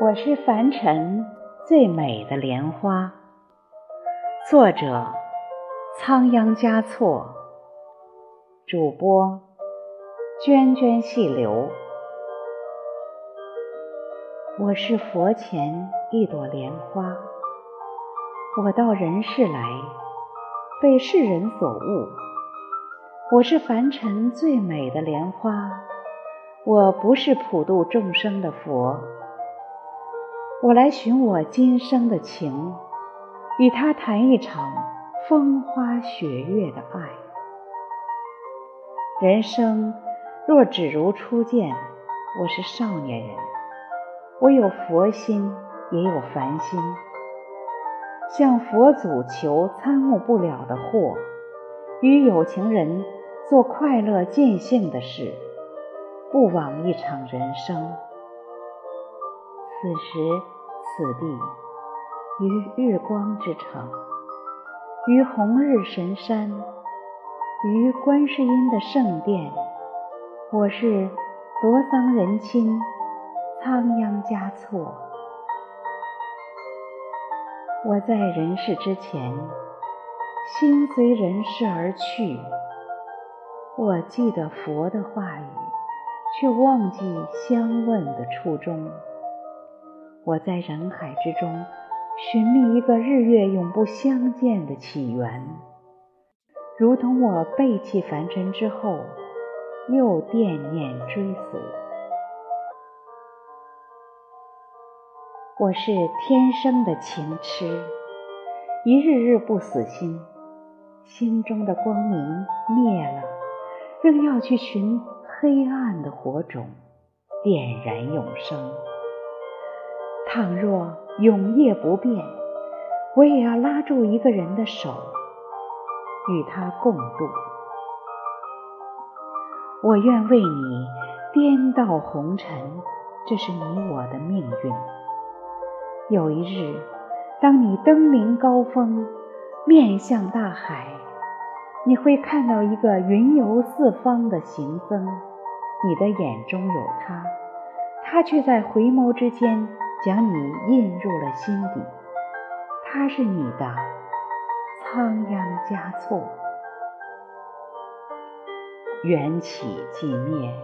我是凡尘最美的莲花。作者：仓央嘉措。主播：涓涓细流。我是佛前一朵莲花。我到人世来，被世人所误。我是凡尘最美的莲花。我不是普度众生的佛。我来寻我今生的情，与他谈一场风花雪月的爱。人生若只如初见，我是少年人，我有佛心，也有凡心。向佛祖求参悟不了的惑，与有情人做快乐尽兴的事，不枉一场人生。此时此地，于日光之城，于红日神山，于观世音的圣殿，我是夺桑人亲，仓央嘉措。我在人世之前，心随人世而去。我记得佛的话语，却忘记相问的初衷。我在人海之中寻觅一个日月永不相见的起源，如同我背弃凡尘之后，又惦念追随。我是天生的情痴，一日日不死心，心中的光明灭了，仍要去寻黑暗的火种，点燃永生。倘若永夜不变，我也要拉住一个人的手，与他共度。我愿为你颠倒红尘，这是你我的命运。有一日，当你登临高峰，面向大海，你会看到一个云游四方的行僧，你的眼中有他，他却在回眸之间。将你印入了心底，他是你的仓央嘉措。缘起即灭，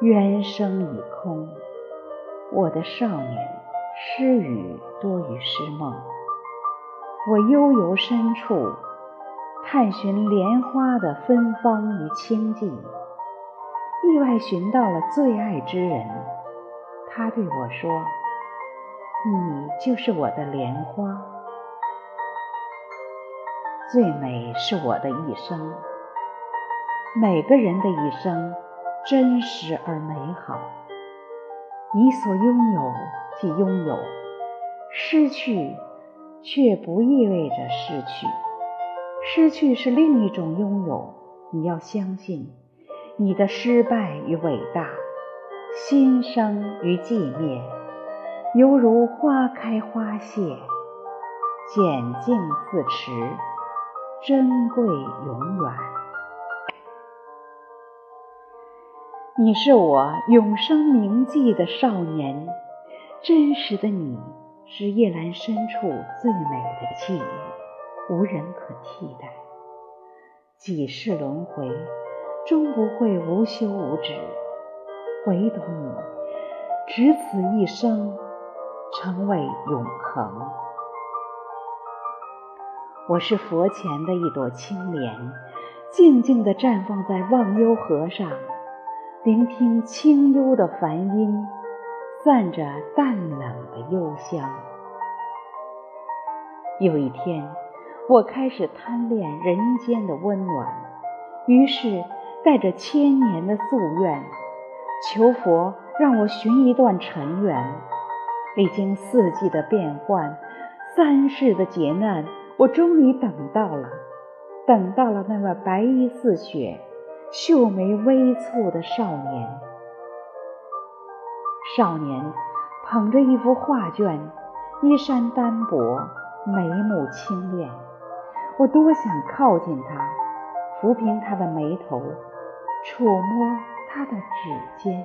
缘生已空。我的少年，失语多于失梦。我悠游深处，探寻莲花的芬芳与清静，意外寻到了最爱之人。他对我说。你就是我的莲花，最美是我的一生。每个人的一生真实而美好。你所拥有即拥有，失去却不意味着失去。失去是另一种拥有。你要相信，你的失败与伟大，新生与寂灭。犹如花开花谢，简静自持，珍贵永远。你是我永生铭记的少年，真实的你是夜阑深处最美的记忆，无人可替代。几世轮回，终不会无休无止，唯独你，只此一生。成为永恒。我是佛前的一朵青莲，静静地绽放在忘忧河上，聆听清幽的梵音，散着淡冷的幽香。有一天，我开始贪恋人间的温暖，于是带着千年的夙愿，求佛让我寻一段尘缘。历经四季的变换，三世的劫难，我终于等到了，等到了那位白衣似雪、秀眉微蹙的少年。少年捧着一幅画卷，衣衫单薄，眉目清练。我多想靠近他，抚平他的眉头，触摸他的指尖。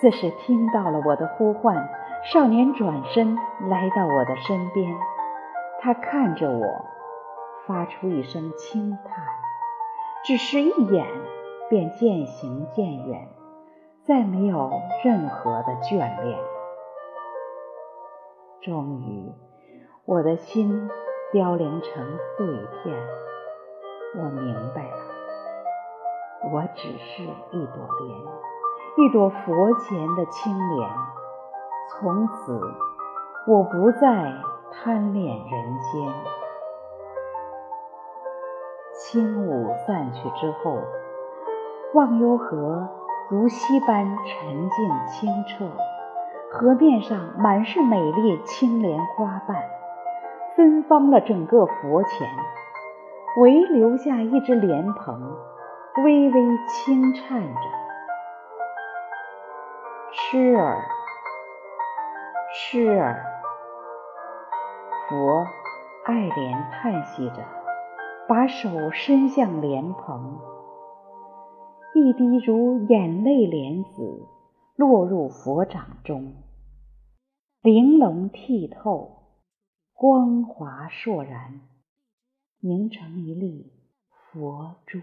似是听到了我的呼唤，少年转身来到我的身边，他看着我，发出一声轻叹，只是一眼便渐行渐远，再没有任何的眷恋。终于，我的心凋零成碎片，我明白了，我只是一朵莲。一朵佛前的青莲，从此我不再贪恋人间。轻雾散去之后，忘忧河如溪般沉静清澈，河面上满是美丽青莲花瓣，芬芳了整个佛前，唯留下一只莲蓬，微微轻颤着。痴儿，痴儿，佛爱莲叹息着，把手伸向莲蓬，一滴如眼泪莲子落入佛掌中，玲珑剔透，光华烁然，凝成一粒佛珠。